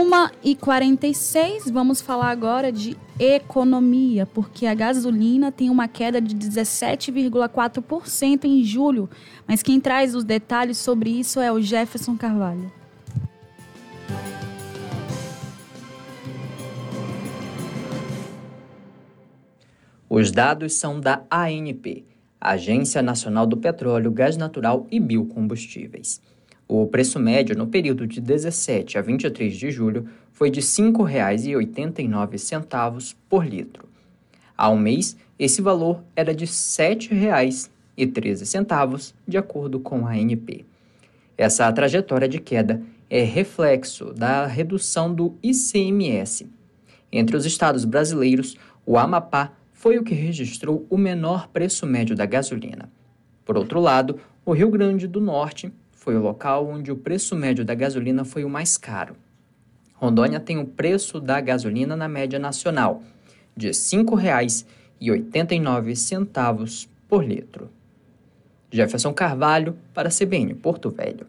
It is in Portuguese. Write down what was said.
1h46, vamos falar agora de economia, porque a gasolina tem uma queda de 17,4% em julho. Mas quem traz os detalhes sobre isso é o Jefferson Carvalho. Os dados são da ANP, Agência Nacional do Petróleo, Gás Natural e Biocombustíveis. O preço médio no período de 17 a 23 de julho foi de R$ 5,89 por litro. Um mês, esse valor era de R$ 7,13, de acordo com a ANP. Essa trajetória de queda é reflexo da redução do ICMS. Entre os estados brasileiros, o Amapá foi o que registrou o menor preço médio da gasolina. Por outro lado, o Rio Grande do Norte foi o local onde o preço médio da gasolina foi o mais caro. Rondônia tem o preço da gasolina na média nacional de R$ 5,89 por litro. Jefferson Carvalho para a CBN Porto Velho.